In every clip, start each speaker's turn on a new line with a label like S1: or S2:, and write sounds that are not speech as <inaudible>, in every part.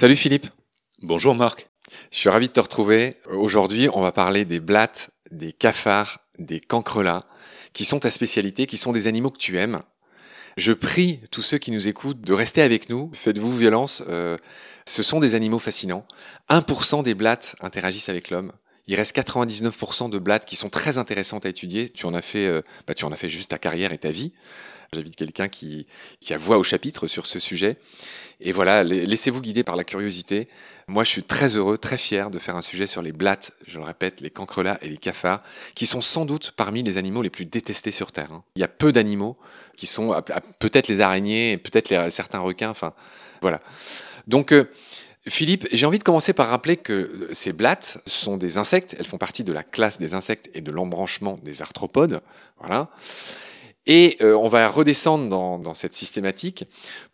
S1: Salut Philippe.
S2: Bonjour Marc.
S1: Je suis ravi de te retrouver. Aujourd'hui, on va parler des blattes, des cafards, des cancrelats, qui sont ta spécialité, qui sont des animaux que tu aimes. Je prie tous ceux qui nous écoutent de rester avec nous. Faites-vous violence. Euh, ce sont des animaux fascinants. 1% des blattes interagissent avec l'homme. Il reste 99% de blattes qui sont très intéressantes à étudier. Tu en as fait, euh, bah, tu en as fait juste ta carrière et ta vie. J'invite quelqu'un qui, qui a voix au chapitre sur ce sujet. Et voilà, laissez-vous guider par la curiosité. Moi, je suis très heureux, très fier de faire un sujet sur les blattes, je le répète, les cancrelats et les cafards, qui sont sans doute parmi les animaux les plus détestés sur Terre. Hein. Il y a peu d'animaux qui sont, peut-être les araignées, peut-être certains requins, enfin, voilà. Donc, euh, Philippe, j'ai envie de commencer par rappeler que ces blattes sont des insectes, elles font partie de la classe des insectes et de l'embranchement des arthropodes, voilà. Et euh, on va redescendre dans, cette systématique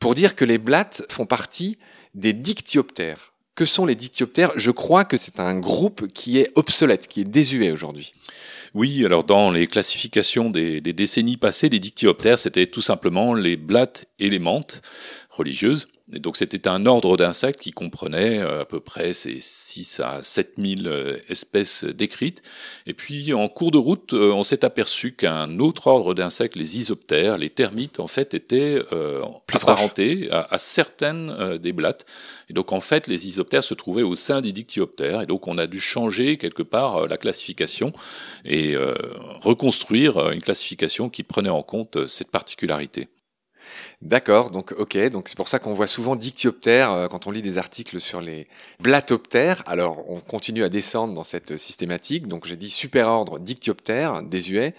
S1: pour dire que les blattes font partie des dictyoptères. Que sont les dictyoptères? Je crois que c'est un groupe qui est obsolète, qui est désuet aujourd'hui.
S2: Oui, alors dans les classifications des, décennies passées, les dictyoptères, c'était tout simplement les blattes et les menthes religieuses. Et donc c'était un ordre d'insectes qui comprenait euh, à peu près ces 6 à 7 000 euh, espèces décrites. Et puis en cours de route, euh, on s'est aperçu qu'un autre ordre d'insectes, les isoptères, les termites, en fait, étaient euh, apparentés à, à, certaines des blattes. Et donc en fait, les isoptères se trouvaient au sein des dictyoptères. Et donc on a dû changer quelque part la classification et reconstruire une classification qui prenait en compte cette particularité.
S1: D'accord, donc ok, donc c'est pour ça qu'on voit souvent dictyoptères euh, quand on lit des articles sur les blatoptères. Alors on continue à descendre dans cette systématique. Donc j'ai dit superordre dictyoptère, désuet.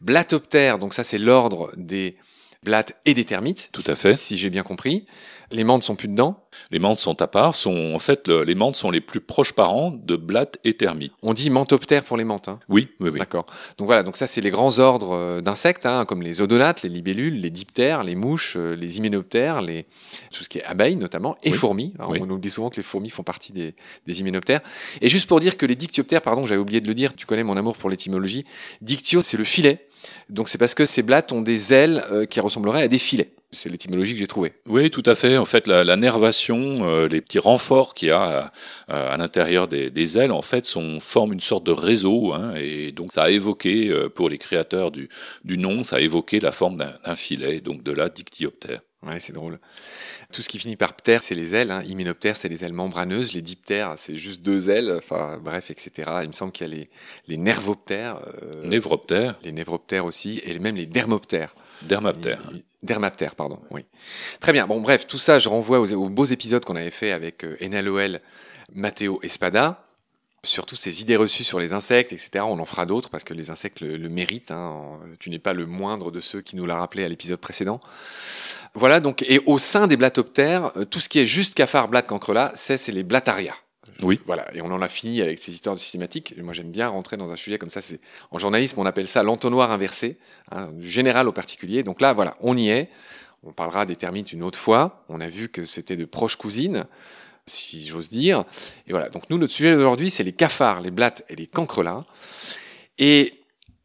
S1: Blatoptère, donc ça c'est l'ordre des blattes et des termites.
S2: Tout à fait.
S1: Si j'ai bien compris. Les menthes sont plus dedans?
S2: Les menthes sont à part. Sont, en fait, les menthes sont les plus proches parents de blattes et termites.
S1: On dit mentoptère pour les menthes. Hein?
S2: Oui, oui, oui.
S1: D'accord. Donc voilà, donc ça c'est les grands ordres euh, d'insectes, hein, comme les odonates, les libellules, les diptères, les mouches, euh, les hyménoptères, les... tout ce qui est abeilles notamment, et fourmis. On nous dit souvent que les fourmis font partie des, des hyménoptères. Et juste pour dire que les dictyoptères, pardon, j'avais oublié de le dire, tu connais mon amour pour l'étymologie, dictio c'est le filet. Donc c'est parce que ces blattes ont des ailes euh, qui ressembleraient à des filets. C'est l'étymologie que j'ai trouvée.
S2: Oui, tout à fait. En fait, la, nervation, euh, les petits renforts qu'il y a à, l'intérieur des, ailes, en fait, sont, forment une sorte de réseau. Hein, et donc, ça a évoqué, euh, pour les créateurs du, du nom, ça a évoqué la forme d'un filet, donc de la dictyoptère.
S1: Ouais, c'est drôle. Tout ce qui finit par ptère, c'est les ailes. Hein. Hyménoptères, c'est les ailes membraneuses. Les diptères, c'est juste deux ailes. Enfin, bref, etc. Il me semble qu'il y a les, les nervoptères.
S2: Euh, névroptères.
S1: Les névroptères aussi. Et même les dermoptères.
S2: Dermaptères.
S1: Dermaptères, pardon, oui. Très bien. Bon, bref, tout ça, je renvoie aux, beaux épisodes qu'on avait fait avec euh, Enaloel, Matteo Espada surtout ces idées reçues sur les insectes, etc. On en fera d'autres parce que les insectes le, méritent. Hein. Tu n'es pas le moindre de ceux qui nous l'a rappelé à l'épisode précédent. Voilà, donc, et au sein des blatoptères, euh, tout ce qui est juste cafard, blatte, cancrelat, c'est, c'est les blataria.
S2: Oui.
S1: Voilà, et on en a fini avec ces histoires de systématiques. Moi, j'aime bien rentrer dans un sujet comme ça. C'est en journalisme, on appelle ça l'entonnoir inversé, hein, du général au particulier. Donc là, voilà, on y est. On parlera des termites une autre fois. On a vu que c'était de proches cousines si j'ose dire. Et voilà, donc nous, notre sujet d'aujourd'hui, c'est les cafards, les blattes et les cancrelats. Et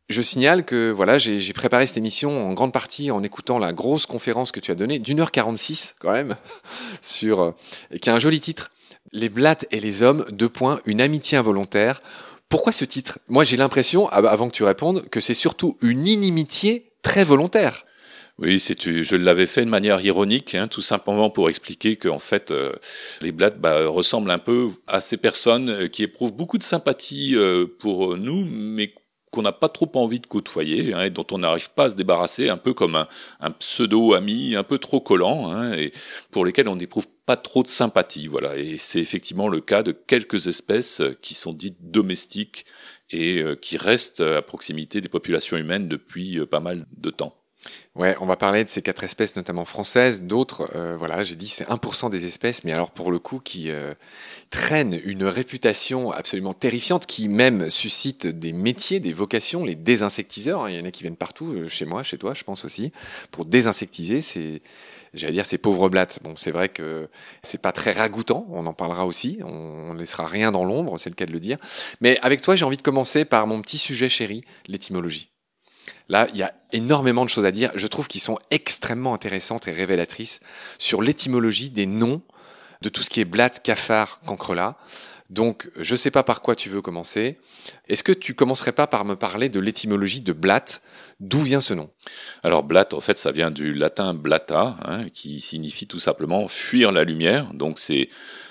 S1: je signale que voilà, j'ai préparé cette émission en grande partie en écoutant la grosse conférence que tu as donnée, d'une heure 46 quand même, <laughs> sur, euh, qui a un joli titre, Les blattes et les hommes, deux points, une amitié involontaire. Pourquoi ce titre? Moi j'ai l'impression, avant que tu répondes, que c'est surtout une inimitié très volontaire.
S2: Oui, c'est je l'avais fait de manière ironique, hein, tout simplement pour expliquer qu'en fait, euh, les blattes bah, ressemblent un peu à ces personnes euh, qui éprouvent beaucoup de sympathie euh, pour nous, mais qu'on n'a pas trop envie de côtoyer hein, et dont on n'arrive pas à se débarrasser, un peu comme un, un pseudo-ami un peu trop collant, hein, et pour lesquels on n'éprouve pas trop de sympathie. Voilà, et c'est effectivement le cas de quelques espèces qui sont dites domestiques et qui restent à proximité des populations humaines depuis pas mal de temps.
S1: Ouais, on va parler de ces quatre espèces, notamment françaises. D'autres, euh, voilà, j'ai dit c'est 1% des espèces, mais alors pour le coup, qui euh, traînent une réputation absolument terrifiante, qui même suscite des métiers, des vocations, les désinsectiseurs. Hein. il y en a qui viennent partout, euh, chez moi, chez toi, je pense aussi, pour désinsectiser ces, j'allais dire ces pauvres blattes. Bon, c'est vrai que c'est pas très ragoûtant, on en parlera aussi, on, ne laissera rien dans l'ombre, c'est le cas de le dire. Mais avec toi, j'ai envie de commencer par mon petit sujet chéri, l'étymologie. Là, il y a énormément de choses à dire. Je trouve qu'ils sont extrêmement intéressantes et révélatrices sur l'étymologie des noms de tout ce qui est blatte, cafard, cancrelat. Donc, je sais pas par quoi tu veux commencer. Est-ce que tu commencerais pas par me parler de l'étymologie de blatte D'où vient ce nom?
S2: Alors blatte, en fait, ça vient du latin blata, hein, qui signifie tout simplement fuir la lumière. Donc c'est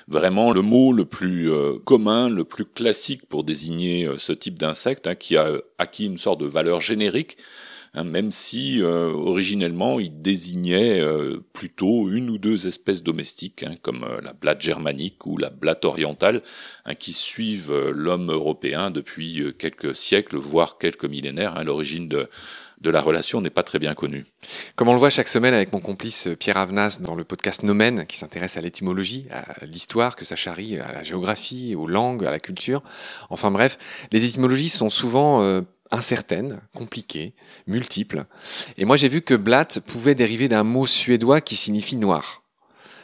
S2: vraiment le mot le plus euh, commun, le plus classique pour désigner euh, ce type d'insecte, hein, qui a acquis une sorte de valeur générique Hein, même si euh, originellement il désignait euh, plutôt une ou deux espèces domestiques, hein, comme euh, la blatte germanique ou la blatte orientale, hein, qui suivent l'homme européen depuis quelques siècles, voire quelques millénaires. L'origine de, de la relation n'est pas très bien connue.
S1: Comme on le voit chaque semaine avec mon complice Pierre Avenas dans le podcast Nomen, qui s'intéresse à l'étymologie, à l'histoire que ça charrie, à la géographie, aux langues, à la culture. Enfin bref, les étymologies sont souvent incertaines, compliquées, multiples. Et moi j'ai vu que blatt pouvait dériver d'un mot suédois qui signifie noir,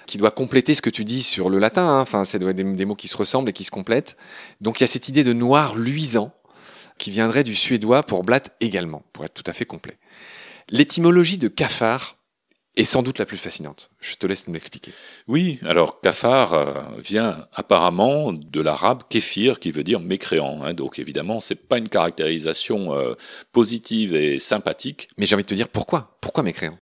S1: qui doit compléter ce que tu dis sur le latin. Hein. Enfin, c'est des, des mots qui se ressemblent et qui se complètent. Donc il y a cette idée de noir luisant qui viendrait du suédois pour blatt également, pour être tout à fait complet. L'étymologie de cafard est sans doute la plus fascinante. Je te laisse nous l'expliquer.
S2: Oui, alors kafar euh, vient apparemment de l'arabe kéfir qui veut dire mécréant. Hein, donc évidemment, c'est pas une caractérisation euh, positive et sympathique.
S1: Mais j'ai envie de te dire pourquoi? Pourquoi mécréant?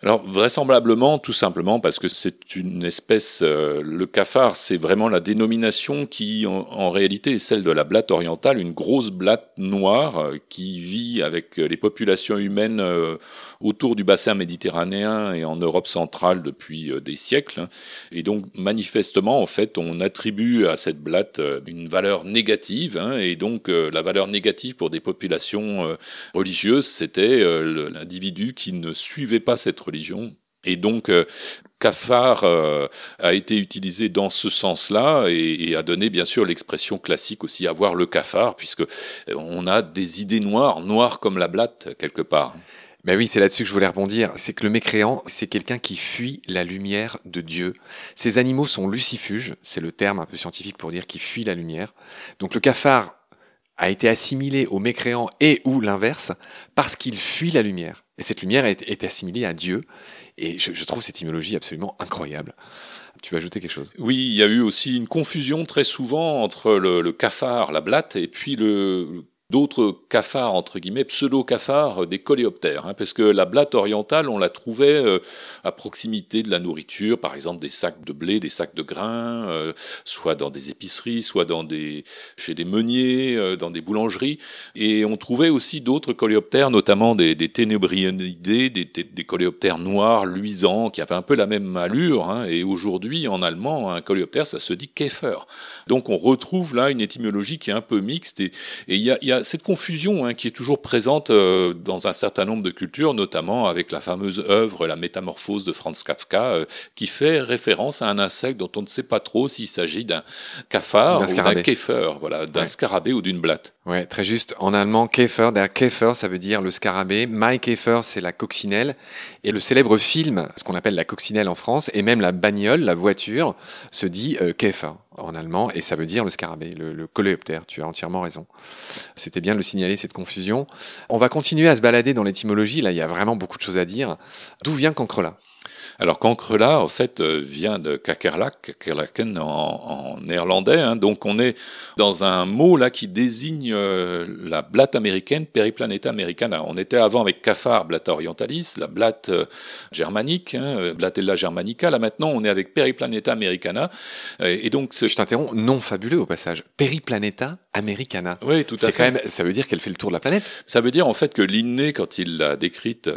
S2: Alors vraisemblablement, tout simplement parce que c'est une espèce, euh, le cafard, c'est vraiment la dénomination qui en, réalité est celle de la blatte orientale, une grosse blatte noire euh, qui vit avec les populations humaines euh, autour du bassin méditerranéen et en Europe centrale depuis des siècles. Et donc manifestement, en fait, on attribue à cette blatte une valeur négative, hein, et donc la valeur négative pour des populations religieuses, c'était l'individu qui ne suivait pas cette Et donc, euh, cafard euh, a été utilisé dans ce sens-là et, a donné bien sûr l'expression classique aussi avoir le cafard, puisque on a des idées noires, noires comme la blatte quelque part.
S1: Ben oui, c'est là-dessus que je voulais rebondir. C'est que le mécréant, c'est quelqu'un qui fuit la lumière de Dieu. Ces animaux sont lucifuges, c'est le terme un peu scientifique pour dire qu'ils fuient la lumière. Donc le cafard a été assimilé au mécréant et ou l'inverse parce qu'il fuit la lumière. Et cette lumière est, assimilée à Dieu. Et je, trouve cette étymologie absolument incroyable. Tu veux ajouter quelque chose?
S2: Oui, il y a eu aussi une confusion très souvent entre le, le cafard, la blatte, et puis le d'autres cafards, entre guillemets, pseudo-cafards, euh, des coléoptères, hein, parce que la blatte orientale, on la trouvait euh, à proximité de la nourriture, par exemple des sacs de blé, des sacs de grains, euh, soit dans des épiceries, soit dans des, chez des meuniers, dans des boulangeries, et on trouvait aussi d'autres coléoptères, notamment des, des ténébrionidés, des, des, coléoptères noirs, luisants, qui avaient un peu la même allure, hein, et aujourd'hui, en allemand, un coléoptère, ça se dit Käfer. Donc on retrouve là une étymologie qui est un peu mixte, et il y a, y a cette confusion hein, qui est toujours présente euh, dans un certain nombre de cultures, notamment avec la fameuse œuvre La Métamorphose de Franz Kafka, euh, qui fait référence à un insecte dont on ne sait pas trop s'il s'agit d'un cafard ou d'un kéfer, voilà, d'un scarabée ou d'une blatte.
S1: Ouais, très juste. En allemand, Käfer, der Käfer, ça veut dire le scarabée. My Käfer, c'est la coccinelle. Et le célèbre film, ce qu'on appelle la coccinelle en France, et même la bagnole, la voiture, se dit euh, Käfer en allemand, et ça veut dire le scarabée, le, le coléoptère. Tu as entièrement raison. C'était bien de le signaler, cette confusion. On va continuer à se balader dans l'étymologie. Là, il y a vraiment beaucoup de choses à dire. D'où vient Cancrela
S2: alors Cancrela, en fait, euh, vient de Kakerlak, Kakerlaken en, en néerlandais. Hein. donc on est dans un mot là qui désigne euh, la blatte américaine, Periplaneta americana. On était avant avec cafard, blatte orientalis, la blatte euh, germanique, hein, Blatella germanica. Là maintenant, on est avec Periplaneta americana.
S1: et donc, je t'interromps, non fabuleux au passage. Periplaneta americana.
S2: Oui, tout à fait.
S1: Quand même, ça veut dire qu'elle fait le tour de la planète.
S2: Ça veut dire en fait que Linné, quand il l'a décrite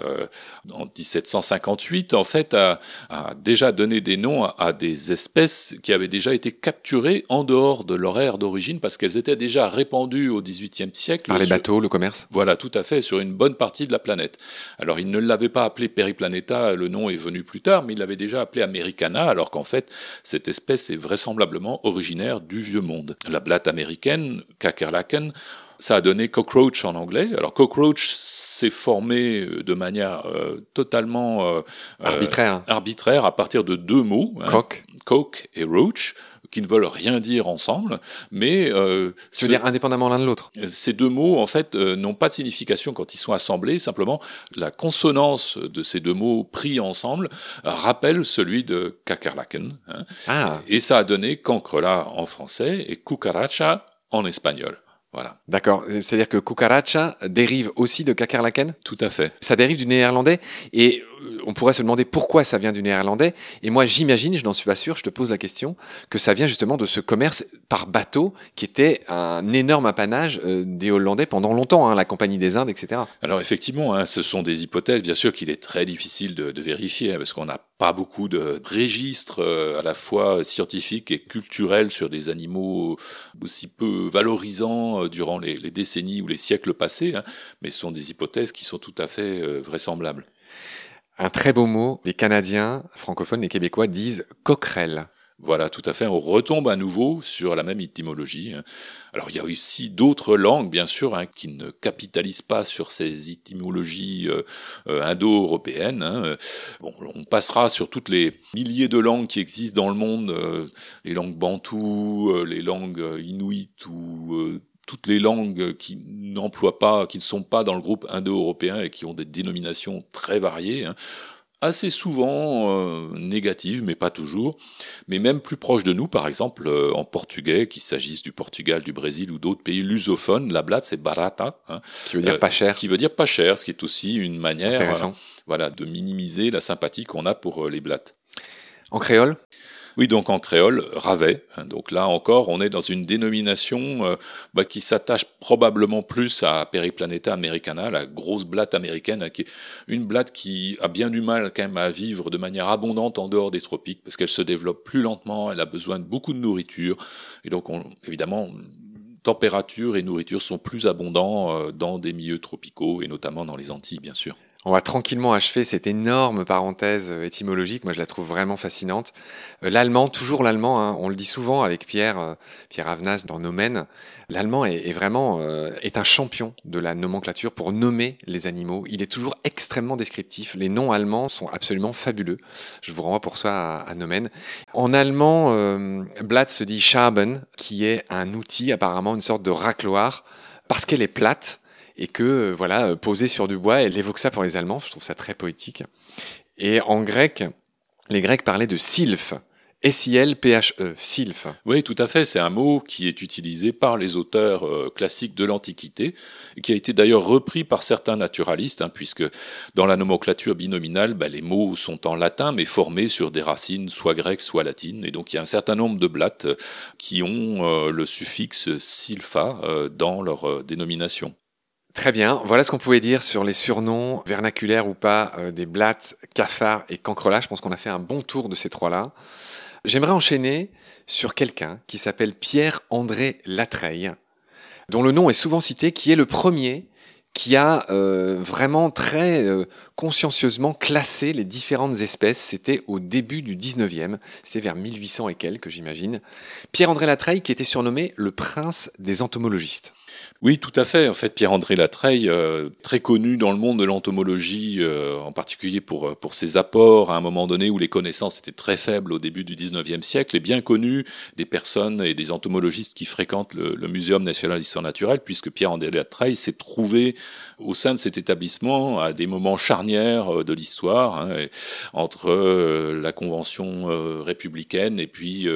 S2: en 1758, en fait, a a, déjà donné des noms à, des espèces qui avaient déjà été capturées en dehors de leur ère d'origine parce qu'elles étaient déjà répandues au XVIIIe siècle.
S1: Par les bateaux, le commerce
S2: Voilà, tout à fait, sur une bonne partie de la planète. Alors il ne l'avait pas appelé Periplaneta, le nom est venu plus tard, mais il l'avait déjà appelé Americana, alors qu'en fait, cette espèce est vraisemblablement originaire du Vieux Monde. La blatte américaine, Kakerlaken, ça a donné cockroach en anglais. Alors cockroach s'est formé euh, de manière euh, totalement
S1: euh, arbitraire.
S2: arbitraire à partir de deux mots.
S1: Hein, cock.
S2: Coke et roach qui ne veulent rien dire ensemble, mais
S1: euh, tu veux dire indépendamment l'un de l'autre.
S2: Ces deux mots, en fait, euh, n'ont pas de signification quand ils sont assemblés. Simplement, la consonance de ces deux mots pris ensemble rappelle celui de kakerlaken. Hein. Ah. Et ça a donné cancrela en français et cucaracha en espagnol. Voilà.
S1: D'accord. C'est-à-dire que cucaracha dérive aussi de kakerlaken
S2: Tout à fait.
S1: Ça dérive du néerlandais et on pourrait se demander pourquoi ça vient du néerlandais. Et moi, j'imagine, je n'en suis pas sûr, je te pose la question, que ça vient justement de ce commerce par bateau qui était un énorme apanage euh, des Hollandais pendant longtemps, hein, la Compagnie des Indes, etc.
S2: Alors effectivement, hein, ce sont des hypothèses, bien sûr, qu'il est très difficile de, vérifier, hein, parce qu'on n'a pas beaucoup de registres euh, à la fois scientifiques et culturels sur des animaux aussi peu valorisants durant les, les décennies ou les siècles passés, hein, mais ce sont des hypothèses qui sont tout à fait vraisemblables.
S1: Un très beau mot, les Canadiens francophones, les Québécois disent coquerelle.
S2: Voilà, tout à fait. On retombe à nouveau sur la même étymologie. Hein. Alors, il y a aussi d'autres langues, bien sûr, hein, qui ne capitalisent pas sur ces étymologies euh, euh, indo-européennes. Hein. Bon, on passera sur toutes les milliers de langues qui existent dans le monde, euh, les langues bantoues, les langues inuites ou toutes les langues qui n'emploient pas, qui ne sont pas dans le groupe indo-européen et qui ont des dénominations très variées, hein, assez souvent euh, négatives, mais pas toujours, mais même plus proches de nous, par exemple euh, en portugais, qu'il s'agisse du Portugal, du Brésil ou d'autres pays lusophones, la blate c'est barata,
S1: hein, qui veut dire pas cher,
S2: qui veut dire pas cher, ce qui est aussi une manière, voilà, de minimiser la sympathie qu'on a pour euh, les blattes.
S1: En créole?
S2: Oui, donc en créole, Ravet. Donc là encore, on est dans une dénomination euh, bah, qui s'attache probablement plus à Periplaneta americana, la grosse blatte américaine, qui est une blatte qui a bien du mal quand même à vivre de manière abondante en dehors des tropiques, parce qu'elle se développe plus lentement, elle a besoin de beaucoup de nourriture, et donc on, évidemment température et nourriture sont plus abondants euh, dans des milieux tropicaux et notamment dans les Antilles, bien sûr.
S1: On va tranquillement achever cette énorme parenthèse euh, étymologique. Moi, je la trouve vraiment fascinante. Euh, l'allemand, toujours l'allemand. Hein, on le dit souvent avec Pierre, euh, Pierre Avenas dans Nomen. L'allemand est, vraiment est un champion de la nomenclature pour nommer les animaux. Il est toujours extrêmement descriptif. Les noms allemands sont absolument fabuleux. Je vous renvoie pour ça à, à Nomen. En allemand, Blatt se dit Schaben, qui est un outil apparemment une sorte de racloir parce qu'elle est plate et que euh, voilà, euh, posée sur du bois, elle évoque ça pour les Allemands. Je trouve ça très poétique. Et en grec, les Grecs parlaient de sylphe. S-I-L-P-H-E, sylphe.
S2: Oui, tout à fait. C'est un mot qui est utilisé par les auteurs euh, classiques de l'Antiquité, qui a été d'ailleurs repris par certains naturalistes, hein, puisque dans la nomenclature binominale, bah, les mots sont en latin, mais formés sur des racines soit grecques, soit latines. Et donc il y a un certain nombre de blattes qui ont le suffixe sylpha dans leur dénomination.
S1: Très bien, voilà ce qu'on pouvait dire sur les surnoms vernaculaires ou pas euh, des blattes, cafards et cancrelats. Je pense qu'on a fait un bon tour de ces trois-là. J'aimerais enchaîner sur quelqu'un qui s'appelle Pierre-André Latreille, dont le nom est souvent cité, qui est le premier qui a euh, vraiment très euh, consciencieusement classé les différentes espèces. C'était au début du 19e, c'était vers 1800 et quelques, j'imagine. Pierre-André Latreille qui était surnommé le prince des entomologistes.
S2: Oui, tout à fait. En fait, Pierre-André Latreille, euh, très connu dans le monde de l'entomologie, euh, en particulier pour, euh, pour ses apports à un moment donné où les connaissances étaient très faibles au début du 19e siècle, est bien connu des personnes et des entomologistes qui fréquentent le, le Muséum national d'histoire naturelle, puisque Pierre-André Latreille s'est trouvé au sein de cet établissement à des moments charnières de l'histoire, hein, entre la Convention républicaine et puis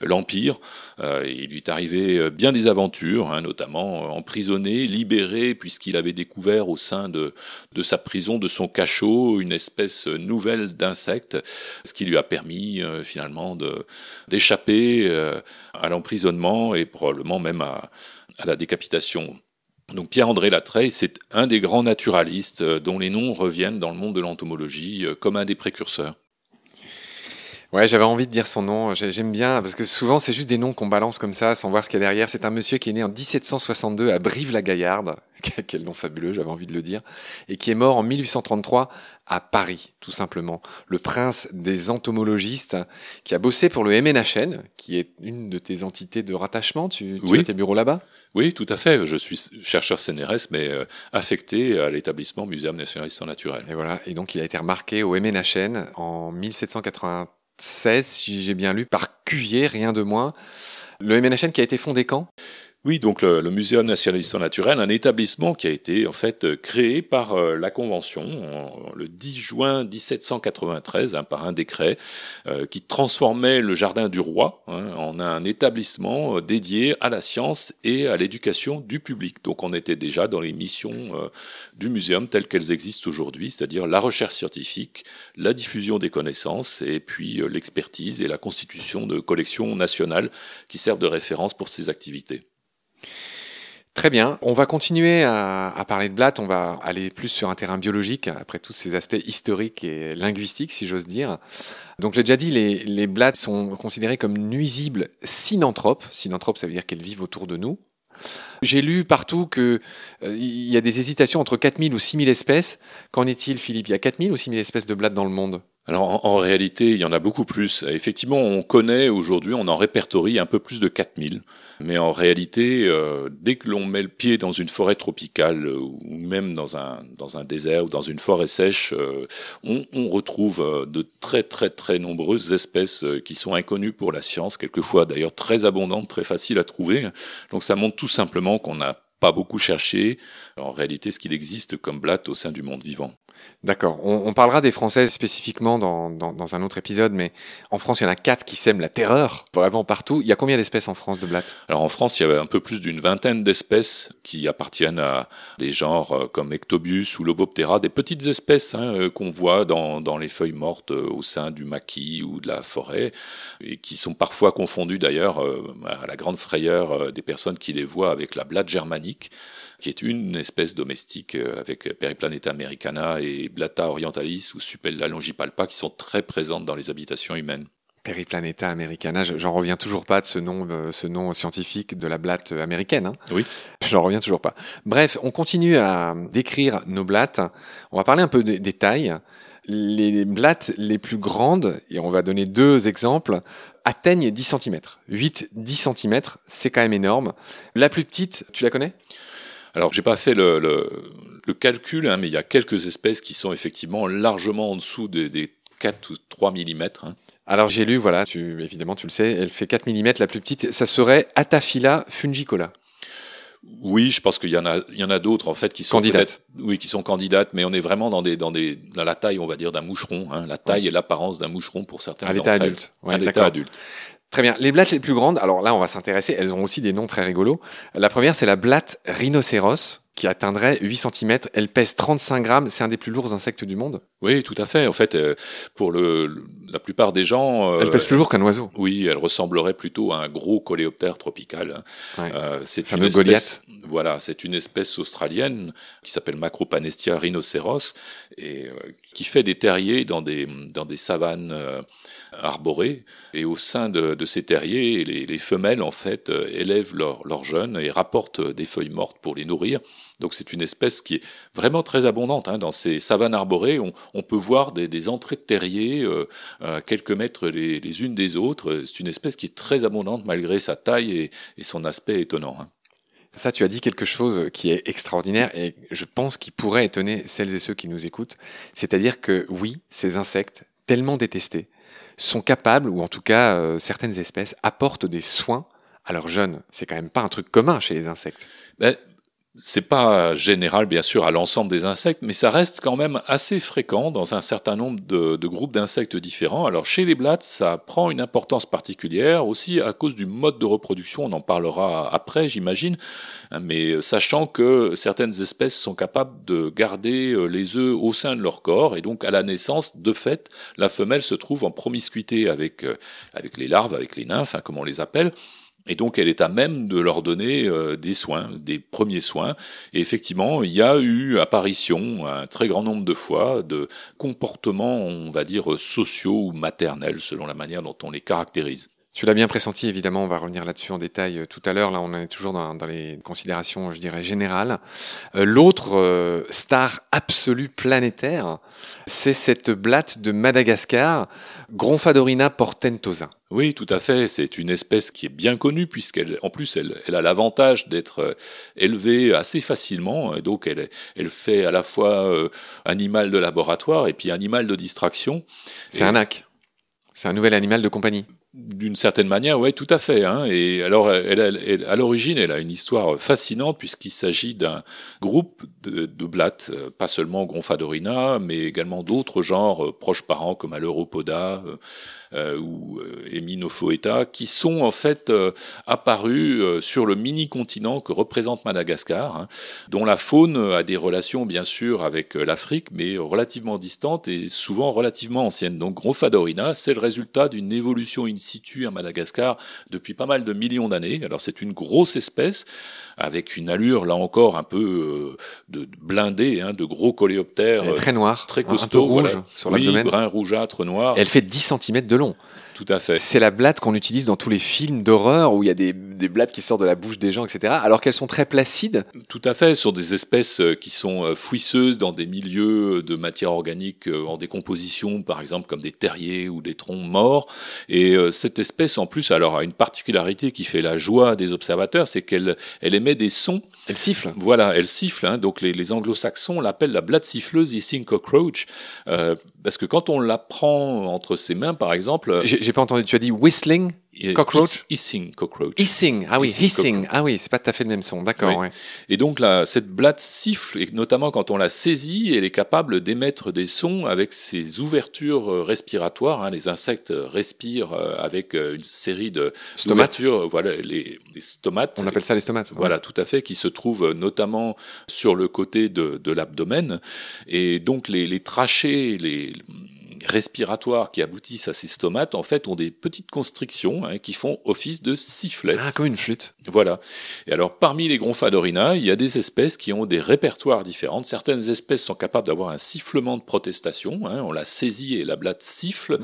S2: l'Empire. il lui est arrivé bien des aventures, hein, notamment emprisonné, libéré, puisqu'il avait découvert au sein de, de sa prison, de son cachot, une espèce nouvelle d'insecte, ce qui lui a permis euh, finalement d'échapper euh, à l'emprisonnement et probablement même à, à la décapitation. Donc Pierre-André Latreille, c'est un des grands naturalistes euh, dont les noms reviennent dans le monde de l'entomologie comme un des précurseurs.
S1: Ouais, j'avais envie de dire son nom. J'aime bien parce que souvent c'est juste des noms qu'on balance comme ça sans voir ce qu'il y a derrière. C'est un monsieur qui est né en 1762 à Brive-la-Gaillarde. <laughs> Quel nom fabuleux, j'avais envie de le dire. Et qui est mort en 1833 à Paris, tout simplement. Le prince des entomologistes qui a bossé pour le MNHN, qui est une de tes entités de rattachement. Tu, tu as tes bureaux là-bas?
S2: Oui, tout à fait. Je suis chercheur CNRS, mais euh, affecté à l'établissement Muséum national d'histoire naturelle.
S1: Et voilà. Et donc il a été remarqué au MNHN en 1780 16, si j'ai bien lu, par cuvier, rien de moins. Le MNHN qui a été fondé quand?
S2: Oui, donc le, le Muséum national d'histoire naturelle, un établissement qui a été en fait créé par euh, la Convention le 10 juin 1793 hein, par un décret euh, qui transformait le jardin du roi hein, en un établissement euh, dédié à la science et à l'éducation du public. Donc on était déjà dans les missions du muséum telles qu'elles existent aujourd'hui, c'est-à-dire la recherche scientifique, la diffusion des connaissances et puis l'expertise et la constitution de collections nationales qui servent de référence pour ces activités.
S1: Très bien. On va continuer à, parler de blattes. On va aller plus sur un terrain biologique, après tous ces aspects historiques et linguistiques, si j'ose dire. Donc, j'ai déjà dit, les, les blattes sont considérées comme nuisibles synanthropes. Synanthropes, ça veut dire qu'elles vivent autour de nous. J'ai lu partout qu'il euh, y a des hésitations entre 4000 ou 6000 espèces. Qu'en est-il, Philippe? Il y a 4000 ou 6000 espèces de blattes dans le monde?
S2: Alors en, réalité, il y en a beaucoup plus. Effectivement, on connaît aujourd'hui, on en répertorie un peu plus de 4000. Mais en réalité, euh, dès que l'on met le pied dans une forêt tropicale euh, ou même dans un, dans un désert ou dans une forêt sèche, euh, on, retrouve de très très très nombreuses espèces qui sont inconnues pour la science, quelquefois d'ailleurs très abondantes, très faciles à trouver. Donc ça montre tout simplement qu'on n'a pas beaucoup cherché en réalité ce qu'il existe comme blatte au sein du monde vivant.
S1: D'accord. On, parlera des Français spécifiquement dans, dans, un autre épisode, mais en France, il y en a quatre qui sèment la terreur vraiment partout. Il y a combien d'espèces en France de blattes
S2: Alors en France, il y avait un peu plus d'une vingtaine d'espèces qui appartiennent à des genres euh, comme Ectobius ou Loboptera, des petites espèces hein, euh, qu'on voit dans, dans les feuilles mortes euh, au sein du maquis ou de la forêt, et qui sont parfois confondues d'ailleurs à la grande frayeur des personnes qui les voient avec la blatte germanique qui est une espèce domestique euh, avec Periplaneta americana et Blatta orientalis ou Supella longipalpa qui sont très présentes dans les habitations humaines.
S1: Periplaneta americana, j'en reviens toujours pas de ce nom, euh, ce nom scientifique de la blatte américaine. Hein.
S2: Oui. <laughs>
S1: J'en reviens toujours pas. Bref, on continue à décrire nos blattes. On va parler un peu des, tailles. Les blattes les plus grandes, et on va donner deux exemples, atteignent 10 cm. 8-10 cm, c'est quand même énorme. La plus petite, tu la connais?
S2: Alors, j'ai pas fait le, le, le calcul, hein, mais il y a quelques espèces qui sont effectivement largement en dessous des, des 4 ou 3 mm. Hein.
S1: Alors j'ai lu, voilà, tu, évidemment tu le sais, elle fait 4 mm, la plus petite, ça serait Ataphila fungicola.
S2: Oui, je pense qu'il y en a, il y en a d'autres en fait qui sont
S1: candidates.
S2: Oui, qui sont candidates, mais on est vraiment dans des, dans des, dans la taille, on va dire, d'un moucheron. Hein, la taille et l'apparence d'un moucheron pour certains.
S1: À l'état adulte.
S2: Ouais, à l'état adulte.
S1: Très bien. Les blattes les plus grandes, alors là, on va s'intéresser, elles ont aussi des noms très rigolos. La première, c'est la blatte rhinocéros, qui atteindrait 8 cm. Elle pèse 35 grammes. C'est un des plus lourds insectes du monde.
S2: Oui, tout à fait. En fait, euh, pour le, la plupart des gens...
S1: Euh, elle pèse plus lourd qu'un oiseau.
S2: Oui, elle ressemblerait plutôt à un gros coléoptère tropical.
S1: Euh, c'est une espèce...
S2: Voilà, c'est une espèce australienne qui s'appelle Macropanestia rhinocéros et qui fait des terriers dans des, dans des savanes arborées. Et au sein de, de ces terriers, les, les, femelles, en fait, élèvent leurs leur jeunes et rapportent des feuilles mortes pour les nourrir. Donc c'est une espèce qui est vraiment très abondante. Hein. Dans ces savanes arborées, on, on peut voir des, des, entrées de terriers euh, à quelques mètres les, les, unes des autres. C'est une espèce qui est très abondante malgré sa taille et, et son aspect étonnant. Hein.
S1: Ça, tu as dit quelque chose qui est extraordinaire et je pense qu'il pourrait étonner celles et ceux qui nous écoutent. C'est-à-dire que oui, ces insectes, tellement détestés, sont capables, ou en tout cas euh, certaines espèces, apportent des soins à leurs jeunes. C'est quand même pas un truc commun chez les insectes.
S2: Ben, c'est pas général, bien sûr, à l'ensemble des insectes, mais ça reste quand même assez fréquent dans un certain nombre de, de groupes d'insectes différents. Alors, chez les blattes, ça prend une importance particulière, aussi à cause du mode de reproduction, on en parlera après, j'imagine, mais sachant que certaines espèces sont capables de garder euh, les œufs au sein de leur corps, et donc à la naissance, de fait, la femelle se trouve en promiscuité avec, euh, avec les larves, avec les nymphes, hein, comme on les appelle, et donc, elle est à même de leur donner euh, des soins, des premiers soins. Et effectivement, il y a eu apparition un très grand nombre de fois de comportements, on va dire, sociaux ou maternels, selon la manière dont on les caractérise.
S1: Tu l'as bien pressenti, évidemment, on va revenir là-dessus en détail euh, tout à l'heure. Là, on est toujours dans, dans, les considérations, je dirais, générales. Euh, L'autre euh, star absolue planétaire, c'est cette blatte de Madagascar, Gronfadorina portentosa.
S2: Oui, tout à fait. C'est une espèce qui est bien connue puisqu'elle, en plus, elle, elle a l'avantage d'être euh, élevée assez facilement. Et donc, elle, elle fait à la fois animal de laboratoire et puis animal de distraction.
S1: C'est un ac. C'est un nouvel animal de compagnie.
S2: D'une certaine manière, oui, tout à fait. Hein. Et alors, elle, à l'origine, elle a une histoire fascinante puisqu'il s'agit d'un groupe de, de, blattes, euh, pas seulement Gonfadorina, mais également d'autres genres euh, proches parents comme Aleuropoda, euh, ou Eminophoeta, euh, qui sont en fait euh, apparus sur le mini-continent que représente Madagascar, hein, dont la faune a des relations bien sûr avec l'Afrique, mais relativement distantes et souvent relativement anciennes. Donc Gronfadorina, c'est le résultat d'une évolution in situ à Madagascar depuis pas mal de millions d'années. Alors c'est une grosse espèce avec une allure là encore un peu de blindé, hein, de gros coléoptères.
S1: très noir,
S2: très costaud,
S1: rouge sur l'abdomen.
S2: brun rougeâtre noir.
S1: elle fait 10 cm de long.
S2: Tout à fait.
S1: C'est la blatte qu'on utilise dans tous les films d'horreur où il y a des, des, blattes qui sortent de la bouche des gens, etc. Alors qu'elles sont très placides.
S2: Tout à fait, sur des espèces euh, qui sont euh, fouisseuses dans des milieux de matière organique euh, en décomposition, par exemple comme des terriers ou des troncs morts. Et cette espèce, en plus, alors a une particularité qui fait la joie des observateurs, c'est qu'elle elle émet des sons.
S1: Elle siffle.
S2: Voilà, elle siffle. Hein. donc les, les anglo-saxons l'appellent la blatte siffleuse hissing cockroach, euh, parce que quand on la prend entre ses mains, par exemple,
S1: j'ai pas entendu. Tu as dit whistling Cockroach?
S2: Hissing cockroach.
S1: Hissing, ah oui, hissing, ah oui, c'est pas tout à fait le même son, d'accord. Ouais.
S2: Et donc là, cette blatte siffle, et notamment quand on la saisit, elle est capable d'émettre des sons avec ses ouvertures euh, respiratoires. Hein. Les insectes respirent euh, avec euh, une série de ouvertures, voilà, les, les, stomates.
S1: On appelle ça les stomates.
S2: Voilà, tout à fait, qui se trouvent notamment sur le côté de, de l'abdomen. Et donc les, les trachées, les respiratoires qui aboutissent à ces stomates, en fait, ont des petites constrictions hein, qui font office de sifflet.
S1: Ah, comme une flûte.
S2: Voilà. Et alors, parmi les Gronfadorina, il y a des espèces qui ont des répertoires différents. Certaines espèces sont capables d'avoir un sifflement de protestation. Hein, on la saisit et la blatte siffle.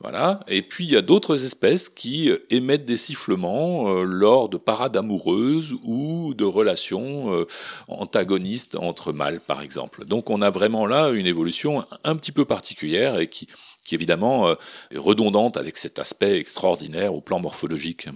S2: voilà. Et puis, il y a d'autres espèces qui euh, émettent des sifflements euh, lors de parades amoureuses ou de relations euh, antagonistes entre mâles, par exemple. Donc, on a vraiment là une évolution un petit peu particulière et qui, qui évidemment euh, est redondante avec cet aspect extraordinaire au plan morphologique.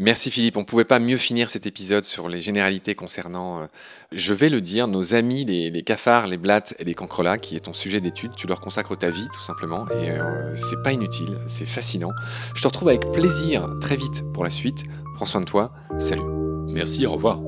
S1: Merci Philippe, on ne pouvait pas mieux finir cet épisode sur les généralités concernant, euh, je vais le dire, nos amis les, cafards, les blattes et les cancrelats, qui est ton sujet d'étude. Tu leur consacres ta vie tout simplement et euh, c'est pas inutile, c'est fascinant. Je te retrouve avec plaisir très vite pour la suite. Prends soin de toi, salut.
S2: Merci, au revoir.